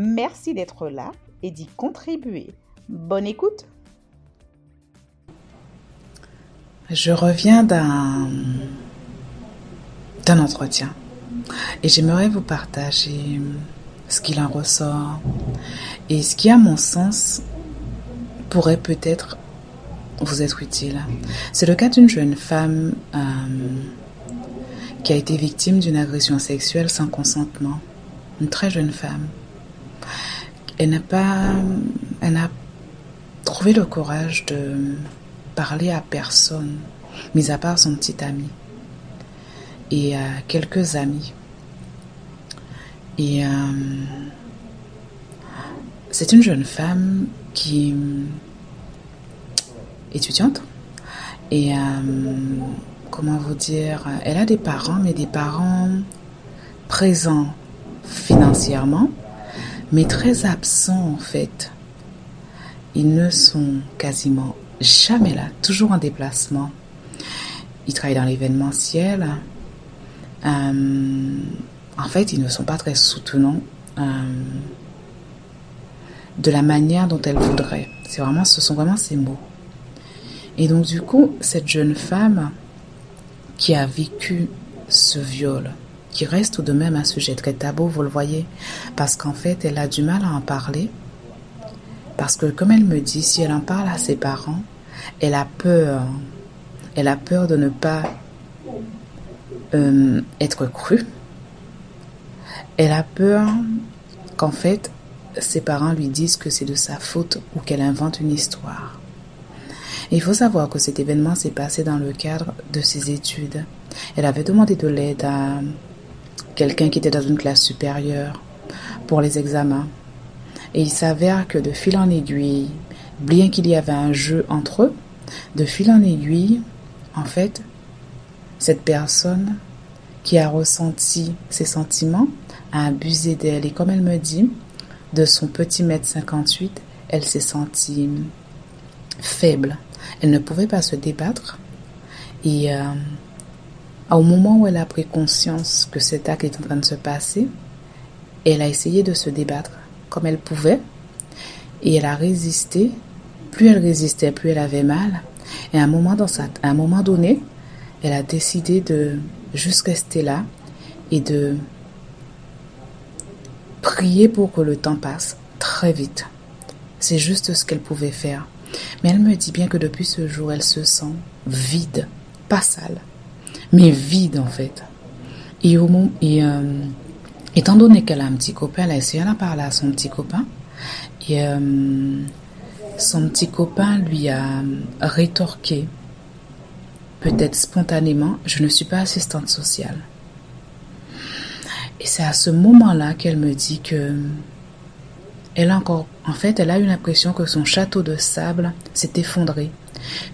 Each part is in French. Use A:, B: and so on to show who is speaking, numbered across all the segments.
A: Merci d'être là et d'y contribuer. Bonne écoute.
B: Je reviens d'un entretien et j'aimerais vous partager ce qu'il en ressort et ce qui, à mon sens, pourrait peut-être vous être utile. C'est le cas d'une jeune femme euh, qui a été victime d'une agression sexuelle sans consentement. Une très jeune femme. Elle n'a pas, trouvé le courage de parler à personne, mis à part son petit ami et à quelques amis. Et euh, c'est une jeune femme qui étudiante et euh, comment vous dire, elle a des parents, mais des parents présents financièrement, mais très absents en fait. Ils ne sont quasiment jamais là, toujours en déplacement. Ils travaillent dans l'événementiel. Euh, en fait, ils ne sont pas très soutenants euh, de la manière dont elle voudrait. C'est vraiment, ce sont vraiment ces mots. Et donc, du coup, cette jeune femme qui a vécu ce viol, qui reste tout de même un sujet très tabou, vous le voyez, parce qu'en fait, elle a du mal à en parler. Parce que, comme elle me dit, si elle en parle à ses parents, elle a peur. Elle a peur de ne pas euh, être crue elle a peur qu'en fait, ses parents lui disent que c'est de sa faute ou qu'elle invente une histoire. il faut savoir que cet événement s'est passé dans le cadre de ses études. Elle avait demandé de l'aide à quelqu'un qui était dans une classe supérieure pour les examens. Et il s'avère que de fil en aiguille, bien qu'il y avait un jeu entre eux, de fil en aiguille, en fait, cette personne qui a ressenti ses sentiments a abusé d'elle. Et comme elle me dit, de son petit mètre 58, elle s'est sentie faible. Elle ne pouvait pas se débattre. Et euh, au moment où elle a pris conscience que cet acte est en train de se passer, elle a essayé de se débattre comme elle pouvait. Et elle a résisté. Plus elle résistait, plus elle avait mal. Et à un moment, donné, elle a décidé de juste rester là et de prier pour que le temps passe très vite. C'est juste ce qu'elle pouvait faire. Mais elle me dit bien que depuis ce jour, elle se sent vide, pas sale, mais vide en fait. Et, euh, étant donné qu'elle a un petit copain, elle a essayé d'en parler à son petit copain. Et euh, son petit copain lui a rétorqué, peut-être spontanément, je ne suis pas assistante sociale. Et c'est à ce moment-là qu'elle me dit que elle a encore, en fait, elle a eu l'impression que son château de sable s'est effondré,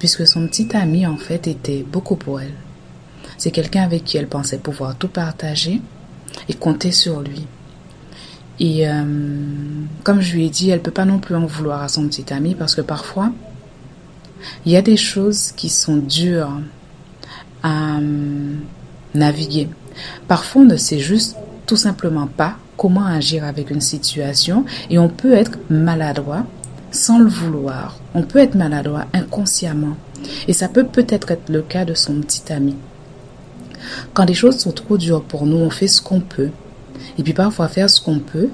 B: puisque son petit ami, en fait, était beaucoup pour elle. C'est quelqu'un avec qui elle pensait pouvoir tout partager et compter sur lui. Et euh, comme je lui ai dit, elle peut pas non plus en vouloir à son petit ami parce que parfois, il y a des choses qui sont dures à euh, naviguer. Parfois, on ne sait juste tout simplement pas comment agir avec une situation et on peut être maladroit sans le vouloir. On peut être maladroit inconsciemment. Et ça peut peut-être être le cas de son petit ami. Quand les choses sont trop dures pour nous, on fait ce qu'on peut. Et puis parfois faire ce qu'on peut,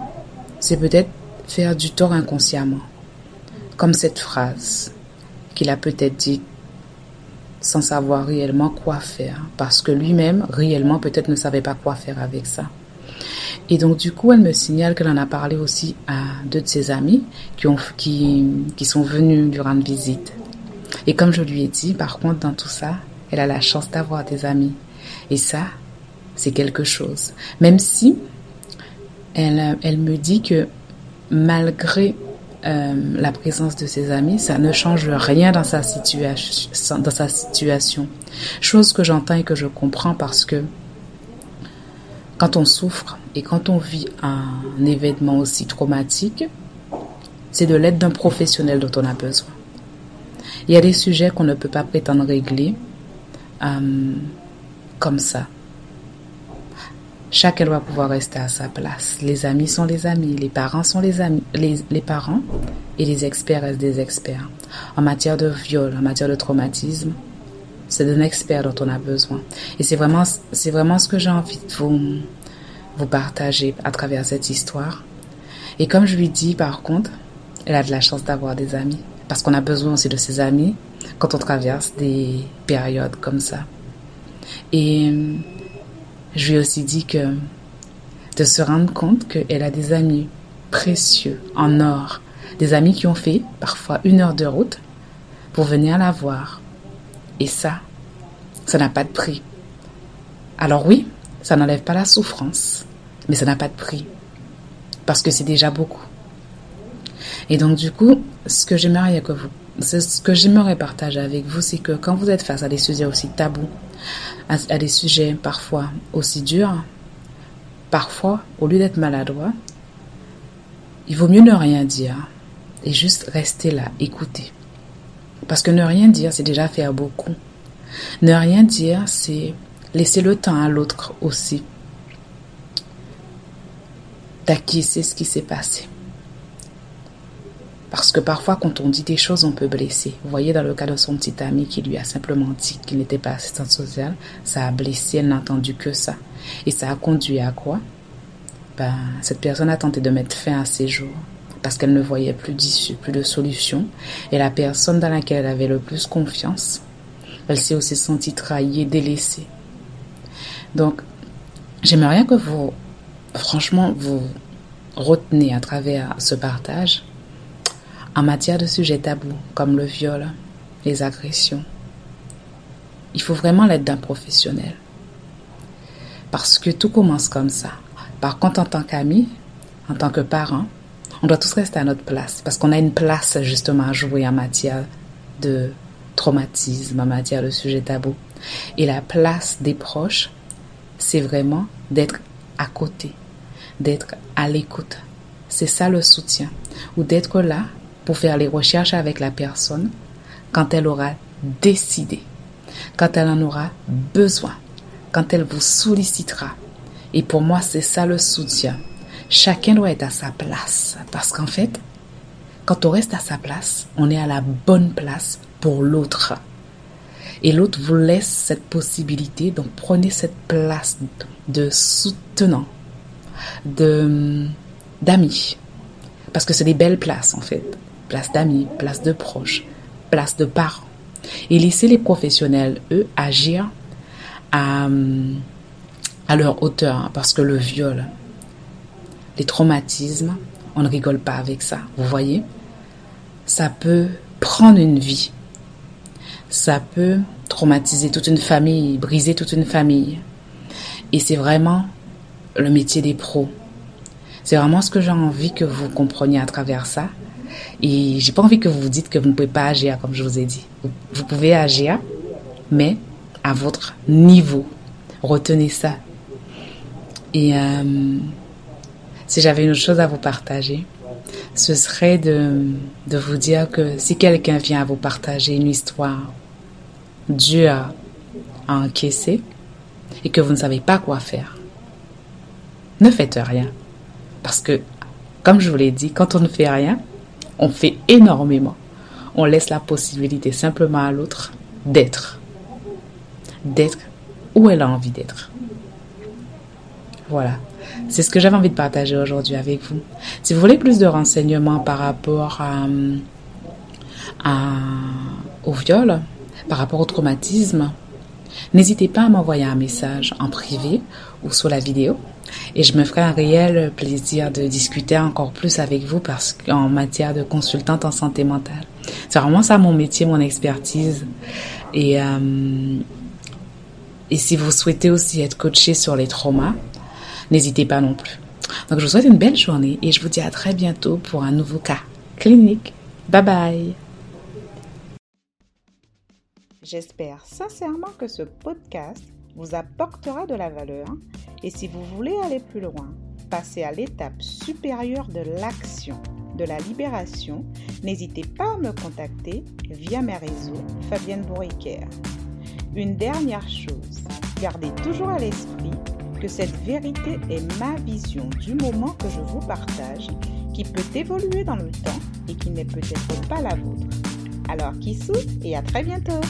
B: c'est peut-être faire du tort inconsciemment. comme cette phrase qu'il a peut-être dit sans savoir réellement quoi faire, parce que lui-même, réellement, peut-être ne savait pas quoi faire avec ça. Et donc, du coup, elle me signale qu'elle en a parlé aussi à deux de ses amis qui, ont, qui, qui sont venus durant une visite. Et comme je lui ai dit, par contre, dans tout ça, elle a la chance d'avoir des amis. Et ça, c'est quelque chose. Même si elle, elle me dit que malgré euh, la présence de ses amis, ça ne change rien dans sa, situation. Chose que j'entends et que je comprends parce que quand on souffre et quand on vit un événement aussi traumatique, c'est de l'aide d'un professionnel dont on a besoin. Il y a des sujets qu'on ne peut pas prétendre régler euh, comme ça. Chacun doit pouvoir rester à sa place. Les amis sont les amis, les parents sont les amis, les, parents et les experts restent des experts. En matière de viol, en matière de traumatisme, c'est d'un expert dont on a besoin. Et c'est vraiment, c'est vraiment ce que j'ai envie de vous, vous partager à travers cette histoire. Et comme je lui dis, par contre, elle a de la chance d'avoir des amis. Parce qu'on a besoin aussi de ses amis quand on traverse des périodes comme ça. Et je lui ai aussi dit que de se rendre compte qu'elle a des amis précieux en or, des amis qui ont fait parfois une heure de route pour venir la voir. Et ça, ça n'a pas de prix. Alors oui, ça n'enlève pas la souffrance, mais ça n'a pas de prix. Parce que c'est déjà beaucoup. Et donc du coup, ce que j'aimerais que vous, ce que j'aimerais partager avec vous, c'est que quand vous êtes face à des sujets aussi tabous, à, des sujets parfois aussi durs, parfois, au lieu d'être maladroit, il vaut mieux ne rien dire et juste rester là, écouter. Parce que ne rien dire, c'est déjà faire beaucoup. Ne rien dire, c'est laisser le temps à l'autre aussi d'acquiescer ce qui s'est passé. Parce que parfois, quand on dit des choses, on peut blesser. Vous voyez, dans le cas de son petit ami qui lui a simplement dit qu'il n'était pas assistant social, ça a blessé, elle n'a entendu que ça. Et ça a conduit à quoi? Ben, Cette personne a tenté de mettre fin à ses jours parce qu'elle ne voyait plus d'issue, plus de solution. Et la personne dans laquelle elle avait le plus confiance, elle s'est aussi sentie trahie délaissée. Donc, j'aimerais que vous, franchement, vous retenez à travers ce partage en matière de sujets tabous comme le viol, les agressions, il faut vraiment l'aide d'un professionnel. Parce que tout commence comme ça. Par contre, en tant qu'ami, en tant que parent, on doit tous rester à notre place parce qu'on a une place justement à jouer en matière de traumatisme, en matière de sujets tabous. Et la place des proches, c'est vraiment d'être à côté, d'être à l'écoute. C'est ça le soutien. Ou d'être là pour faire les recherches avec la personne quand elle aura décidé, quand elle en aura besoin, quand elle vous sollicitera. Et pour moi, c'est ça le soutien. Chacun doit être à sa place. Parce qu'en fait, quand on reste à sa place, on est à la bonne place pour l'autre. Et l'autre vous laisse cette possibilité. Donc prenez cette place de soutenant, de d'amis. Parce que c'est des belles places en fait place d'amis, place de proches, place de parents. Et laisser les professionnels, eux, agir à, à leur hauteur. Parce que le viol, les traumatismes, on ne rigole pas avec ça. Vous voyez Ça peut prendre une vie. Ça peut traumatiser toute une famille, briser toute une famille. Et c'est vraiment le métier des pros. C'est vraiment ce que j'ai envie que vous compreniez à travers ça. Et j'ai pas envie que vous vous dites que vous ne pouvez pas agir comme je vous ai dit. Vous pouvez agir, mais à votre niveau. Retenez ça. Et euh, si j'avais une chose à vous partager, ce serait de, de vous dire que si quelqu'un vient à vous partager une histoire dure à encaisser et que vous ne savez pas quoi faire, ne faites rien. Parce que, comme je vous l'ai dit, quand on ne fait rien, on fait énormément. On laisse la possibilité simplement à l'autre d'être. D'être où elle a envie d'être. Voilà. C'est ce que j'avais envie de partager aujourd'hui avec vous. Si vous voulez plus de renseignements par rapport à, au viol, par rapport au traumatisme, n'hésitez pas à m'envoyer un message en privé ou sur la vidéo. Et je me ferai un réel plaisir de discuter encore plus avec vous parce qu'en matière de consultante en santé mentale, c'est vraiment ça mon métier, mon expertise. Et, euh, et si vous souhaitez aussi être coaché sur les traumas, n'hésitez pas non plus. Donc je vous souhaite une belle journée et je vous dis à très bientôt pour un nouveau cas clinique. Bye bye.
A: J'espère sincèrement que ce podcast vous apportera de la valeur et si vous voulez aller plus loin, passer à l'étape supérieure de l'action, de la libération, n'hésitez pas à me contacter via mes réseaux Fabienne Bourriquer. Une dernière chose, gardez toujours à l'esprit que cette vérité est ma vision du moment que je vous partage, qui peut évoluer dans le temps et qui n'est peut-être pas la vôtre. Alors, qui et à très bientôt!